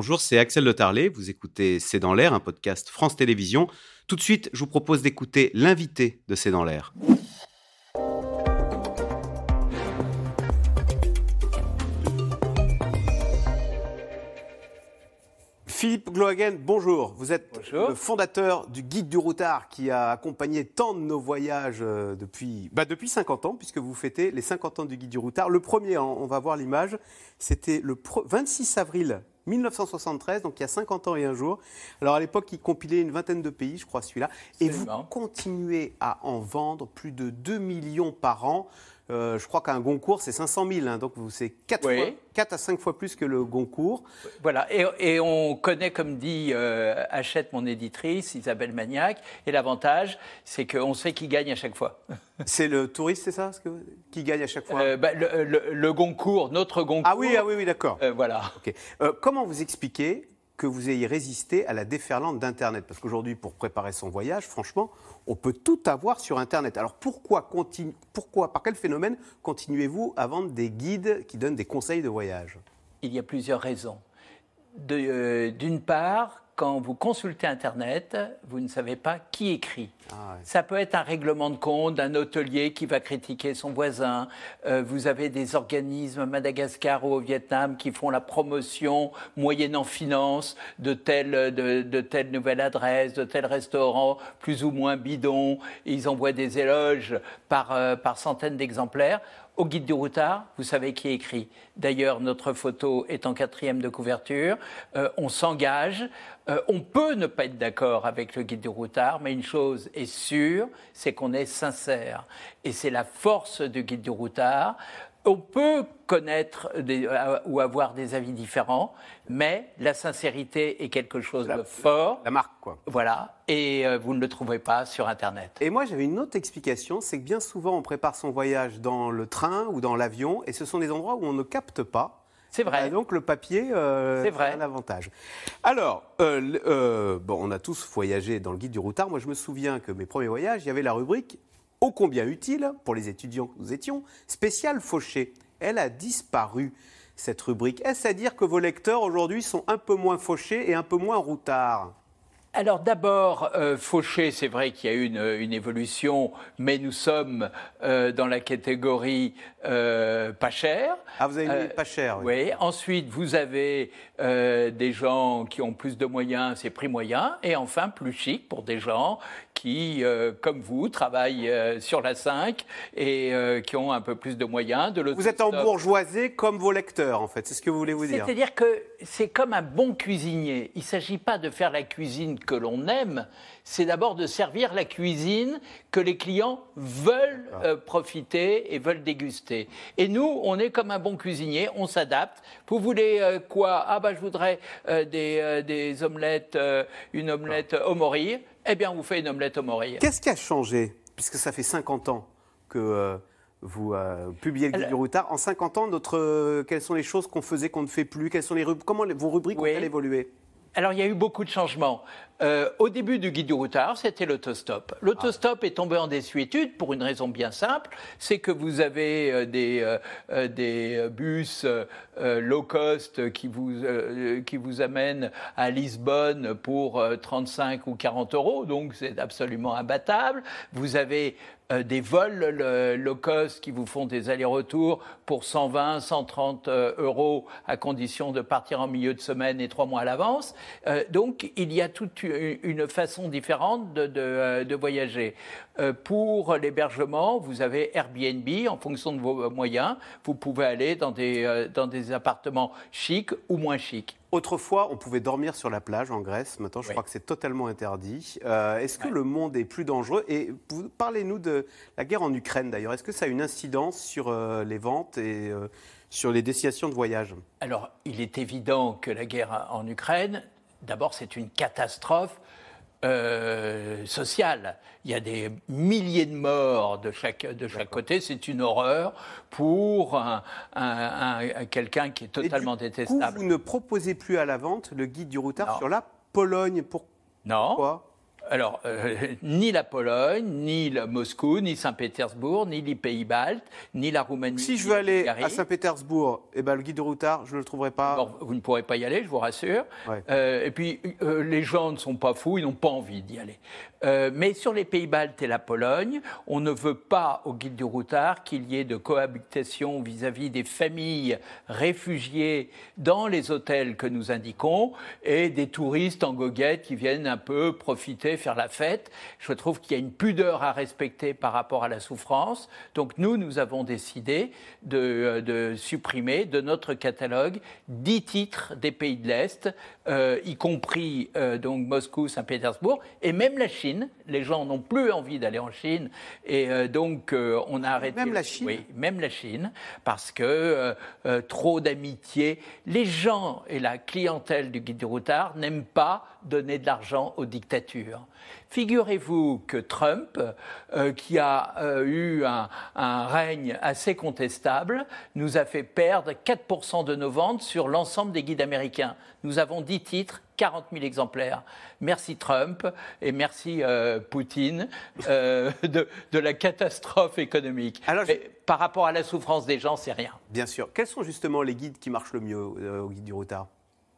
bonjour, c'est Axel Le Tarlet. Vous écoutez C'est dans l'air, un podcast France Télévisions. Tout de suite, je vous propose d'écouter l'invité de C'est dans l'air. Philippe Glohagen, bonjour. Vous êtes le fondateur du Guide du Routard qui a accompagné tant de nos voyages euh, depuis, bah depuis 50 ans, puisque vous fêtez les 50 ans du Guide du Routard. Le premier, hein, on va voir l'image, c'était le 26 avril 1973, donc il y a 50 ans et un jour. Alors à l'époque, il compilait une vingtaine de pays, je crois celui-là. Et vous continuez à en vendre plus de 2 millions par an. Euh, je crois qu'un Goncourt, c'est 500 000, hein, donc c'est 4, à 5 fois plus que le Goncourt. Voilà, et, on connaît, comme dit euh, Achète, mon éditrice, Isabelle Magnac, et l'avantage, c'est qu'on sait qui gagne à chaque fois. C'est le touriste, c'est ça, qui gagne à chaque fois? Euh, bah, le, Goncourt, notre Goncourt. Ah oui, ah oui, oui d'accord. voilà. comment vous expliquez que vous ayez résisté à la déferlante d'Internet Parce qu'aujourd'hui, pour préparer son voyage, franchement, on peut tout avoir sur Internet. Alors pourquoi, pourquoi par quel phénomène continuez-vous à vendre des guides qui donnent des conseils de voyage? Il y a plusieurs raisons. Euh, d'une part, quand vous consultez Internet, vous ne savez pas qui écrit. Ah Ça peut être un règlement de compte d'un hôtelier qui va critiquer son voisin. Euh, vous avez des organismes à Madagascar ou au Vietnam qui font la promotion, moyennant finance, de telle, de, de telle nouvelle adresse, de tel restaurant, plus ou moins bidon. Ils envoient des éloges par, euh, par centaines d'exemplaires. Au guide du routard, vous savez qui écrit. D'ailleurs, notre photo est en quatrième de couverture. Euh, on s'engage. Euh, on peut ne pas être d'accord avec le guide du routard, mais une chose est sûre, c'est qu'on est sincère. Et c'est la force du guide du routard. On peut connaître euh, ou avoir des avis différents, mais la sincérité est quelque chose de fort. La marque, quoi. Voilà, et euh, vous ne le trouverez pas sur Internet. Et moi, j'avais une autre explication, c'est que bien souvent, on prépare son voyage dans le train ou dans l'avion, et ce sont des endroits où on ne capte pas. C'est vrai. Et donc le papier, euh, c'est vrai. un avantage. Alors, bon, on a tous voyagé dans le guide du routard. Moi, je me souviens que mes premiers voyages, il y avait la rubrique ô combien utile pour les étudiants que nous étions, spécial fauché. Elle a disparu, cette rubrique. Est-ce à dire que vos lecteurs aujourd'hui sont un peu moins fauchés et un peu moins routards? Alors d'abord, euh, Fauché, c'est vrai qu'il y a eu une, évolution, mais nous sommes euh, dans la catégorie euh, pas cher. Ah, vous avez mis pas cher. Oui. oui. Ensuite, vous avez des gens qui ont plus de moyens, c'est prix moyen. Et enfin, plus chic pour des gens qui, comme vous, travaillent sur la 5 et qui ont un peu plus de moyens. De vous êtes en bourgeoisie comme vos lecteurs, en fait. C'est ce que vous voulez vous dire. C'est-à-dire que c'est comme un bon cuisinier. Il ne s'agit pas de faire la cuisine que l'on aime, c'est d'abord de servir la cuisine que les clients veulent ah. euh, profiter et veulent déguster. Et nous, on est comme un bon cuisinier, on s'adapte. Vous voulez euh, quoi? Ah bah je voudrais euh, des, des, omelettes, une omelette au morir. Eh bien, on vous fait une omelette au morir. Qu'est-ce qui a changé Puisque ça fait 50 ans que vous publiez le guide du routard. En 50 ans, notre, quelles sont les choses qu'on faisait qu'on ne fait plus? Quelles sont les Comment vos rubriques ont-elles évolué? Alors, il y a eu beaucoup de changements. Euh, au début du guide du routard, c'était l'autostop. L'autostop est tombé en désuétude pour une raison bien simple, c'est que vous avez euh, des, euh, des bus low cost qui vous, qui vous amènent à Lisbonne pour 35 ou 40 euros, donc c'est absolument imbattable. Vous avez des vols low cost qui vous font des allers-retours pour 120, 130 euros à condition de partir en milieu de semaine et trois mois à l'avance. donc il y a toute une façon différente de, euh, voyager. Euh, pour l'hébergement, vous avez Airbnb, en fonction de vos moyens, vous pouvez aller dans des, euh, dans des appartements chics ou moins chics. Autrefois, on pouvait dormir sur la plage en Grèce. Maintenant, je crois que c'est totalement interdit. Est-ce que le monde est plus dangereux? Et parlez-nous de la guerre en Ukraine, d'ailleurs. Est-ce que ça a une incidence sur les ventes et sur les destinations de voyage? Alors, il est évident que la guerre en Ukraine D'abord, c'est une catastrophe euh, sociale. Il y a des milliers de morts de chaque, de chaque côté. C'est une horreur pour un, quelqu'un qui est totalement Et du détestable. Coup, vous ne proposez plus à la vente le guide du routard sur la Pologne. Pourquoi Non. Alors, euh, ni la Pologne, ni Moscou, ni Saint-Pétersbourg, ni les Pays-Baltes, ni la Roumanie. Si je veux aller à Saint-Pétersbourg, eh ben, le guide de routard, je ne le trouverai pas. vous ne pourrez pas y aller, je vous rassure. Euh, et puis, euh, les gens ne sont pas fous, ils n'ont pas envie d'y aller. mais sur les Pays-Baltes et la Pologne, on ne veut pas au guide du routard qu'il y ait de cohabitation vis-à-vis des familles réfugiées dans les hôtels que nous indiquons et des touristes en goguette qui viennent un peu profiter, faire la fête. Je trouve qu'il y a une pudeur à respecter par rapport à la souffrance. Donc nous, nous avons décidé de, euh, supprimer de notre catalogue dix titres des pays de l'Est, euh, y compris euh, donc Moscou, Saint-Pétersbourg et même la Chine. Les gens n'ont plus envie d'aller en Chine et donc on a arrêté. Même la Chine. Oui, même la Chine, parce que trop d'amitié. Les gens et la clientèle du guide du routard n'aiment pas donner de l'argent aux dictatures. Figurez-vous que Trump, euh, qui a euh, eu un, règne assez contestable, nous a fait perdre 4% de nos ventes sur l'ensemble des guides américains. Nous avons 10 titres, 40 000 exemplaires. Merci Trump et merci euh, Poutine de, la catastrophe économique. Alors, par rapport à la souffrance des gens, c'est rien. Bien sûr. Quels sont justement les guides qui marchent le mieux au guide du retard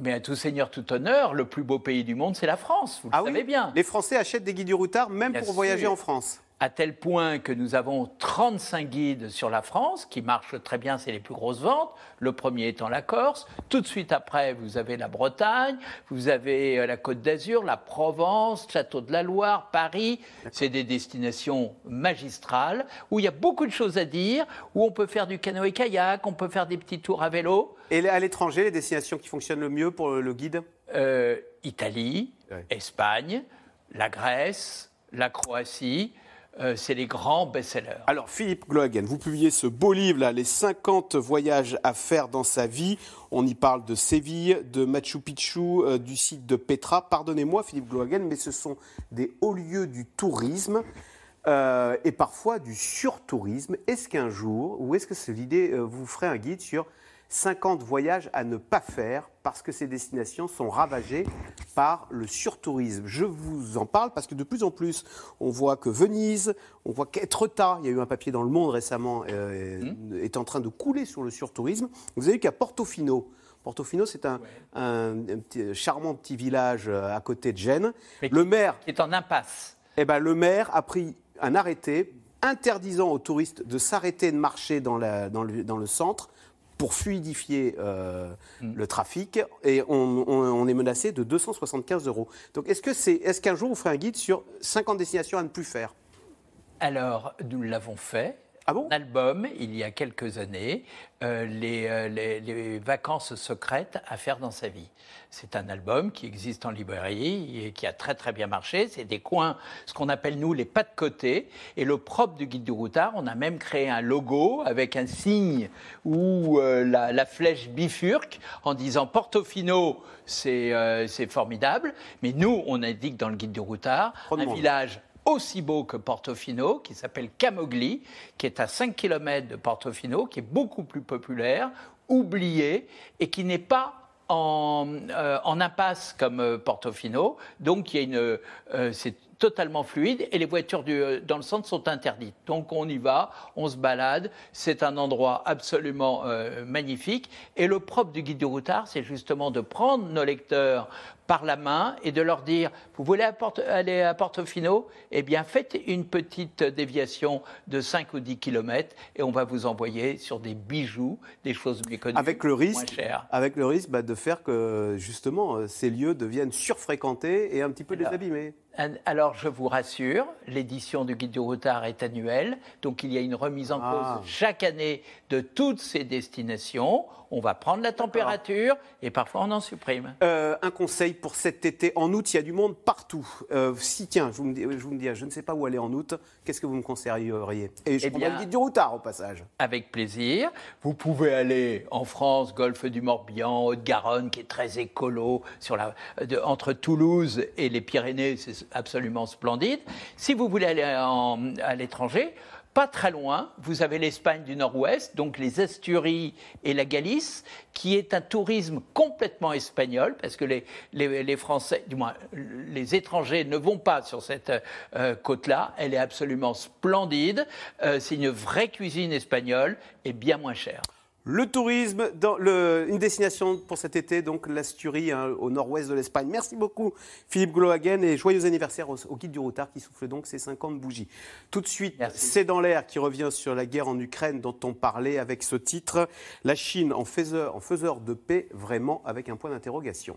mais à tout seigneur, tout honneur, le plus beau pays du monde, c'est la France, vous le ah savez bien. Les Français achètent des guides du routard même pour voyager en France à tel point que nous avons 35 guides sur la France qui marchent très bien, c'est les plus grosses ventes. Le premier étant la Corse. Tout de suite après, vous avez la Bretagne, vous avez euh, la Côte d'Azur, la Provence, Château de la Loire, Paris. C'est des destinations magistrales où il y a beaucoup de choses à dire, où on peut faire du canoë-kayak, on peut faire des petits tours à vélo. Et à l'étranger, les destinations qui fonctionnent le mieux pour le guide? Euh, Italie, Espagne, la Grèce, la Croatie. Euh, c'est les grands best-sellers. Alors, Philippe Glohagen, vous publiez ce beau livre, là, Les 50 voyages à faire dans sa vie. On y parle de Séville, de Machu Picchu, euh, du site de Petra. Pardonnez-moi, Philippe Glohagen, mais ce sont des hauts lieux du tourisme. Euh, et parfois du surtourisme. Est-ce qu'un jour, ou est-ce que c'est l'idée, vous ferez un guide sur 50 voyages à ne pas faire parce que ces destinations sont ravagées par le surtourisme. Je vous en parle parce que de plus en plus, on voit que Venise, on voit qu'Etretat, il y a eu un papier dans Le Monde récemment, euh, mmh. est en train de couler sur le surtourisme. Vous avez vu qu'à Portofino, Portofino, c'est un, charmant petit village euh, à côté de Gênes. le maire est en impasse. Eh ben, le maire a pris un arrêté interdisant aux touristes de s'arrêter et de marcher dans, dans, le, dans le centre pour fluidifier euh, mm. le trafic et on, est menacé de 275 euros. Donc est-ce que c'est, est-ce qu'un jour vous ferez un guide sur 50 destinations à ne plus faire? Alors nous l'avons fait. Ah bon? Un album, il y a quelques années, euh, euh, les, les, vacances secrètes à faire dans sa vie. C'est un album qui existe en librairie et qui a très très bien marché. C'est des coins, ce qu'on appelle nous les pas de côté. Et le propre du guide du routard, on a même créé un logo avec un signe où euh, la, flèche bifurque en disant Portofino, c'est formidable. Mais nous, on indique dans le guide du routard un village aussi beau que Portofino, qui s'appelle Camogli, qui est à 5 km de Portofino, qui est beaucoup plus populaire, oublié, et qui n'est pas en, euh, impasse comme euh, Portofino. Donc, il y a une, euh, totalement fluide et les voitures dans le centre sont interdites. Donc on y va, on se balade, c'est un endroit absolument magnifique. Et le propre du guide du routard, c'est justement de prendre nos lecteurs par la main et de leur dire Vous voulez aller à Portofino? Eh bien, faites une petite déviation de 5 ou 10 km et on va vous envoyer sur des bijoux, des choses méconnues. Avec le risque, Avec le risque bah, de faire que, justement, euh, ces lieux deviennent surfréquentés et un petit peu désabîmés. Alors, je vous rassure, l'édition du Guide du Routard est annuelle, donc il y a une remise en cause ah. chaque année de toutes ces destinations. On va prendre la température et parfois on en supprime. Euh, un conseil pour cet été en août, il y a du monde partout. Euh, si, tiens, je vous, me dis, je vous dis, je ne sais pas où aller en août, qu'est-ce que vous me conseilleriez? Et je eh le guide du routard au passage. Avec plaisir. Vous pouvez aller en France, golfe du Morbihan, Haute-Garonne, qui est très écolo, sur la, entre Toulouse et les Pyrénées, c'est absolument splendide. Si vous voulez aller à l'étranger, Pas très loin, vous avez l'Espagne du Nord-Ouest, donc les Asturies et la Galice, qui est un tourisme complètement espagnol, parce que les, les, Français, du moins les étrangers, ne vont pas sur cette euh, côte-là. Elle est absolument splendide. Euh, c'est une vraie cuisine espagnole et bien moins chère. Le tourisme, dans le, une destination pour cet été, donc l'Asturie, hein, au nord-ouest de l'Espagne. Merci beaucoup Philippe Glohagen et joyeux anniversaire au, guide du routard qui souffle donc ses 50 bougies. Tout de suite, c'est dans l'air qui revient sur la guerre en Ukraine dont on parlait avec ce titre. La Chine en faiseur, en faiseur de paix, vraiment avec un point d'interrogation.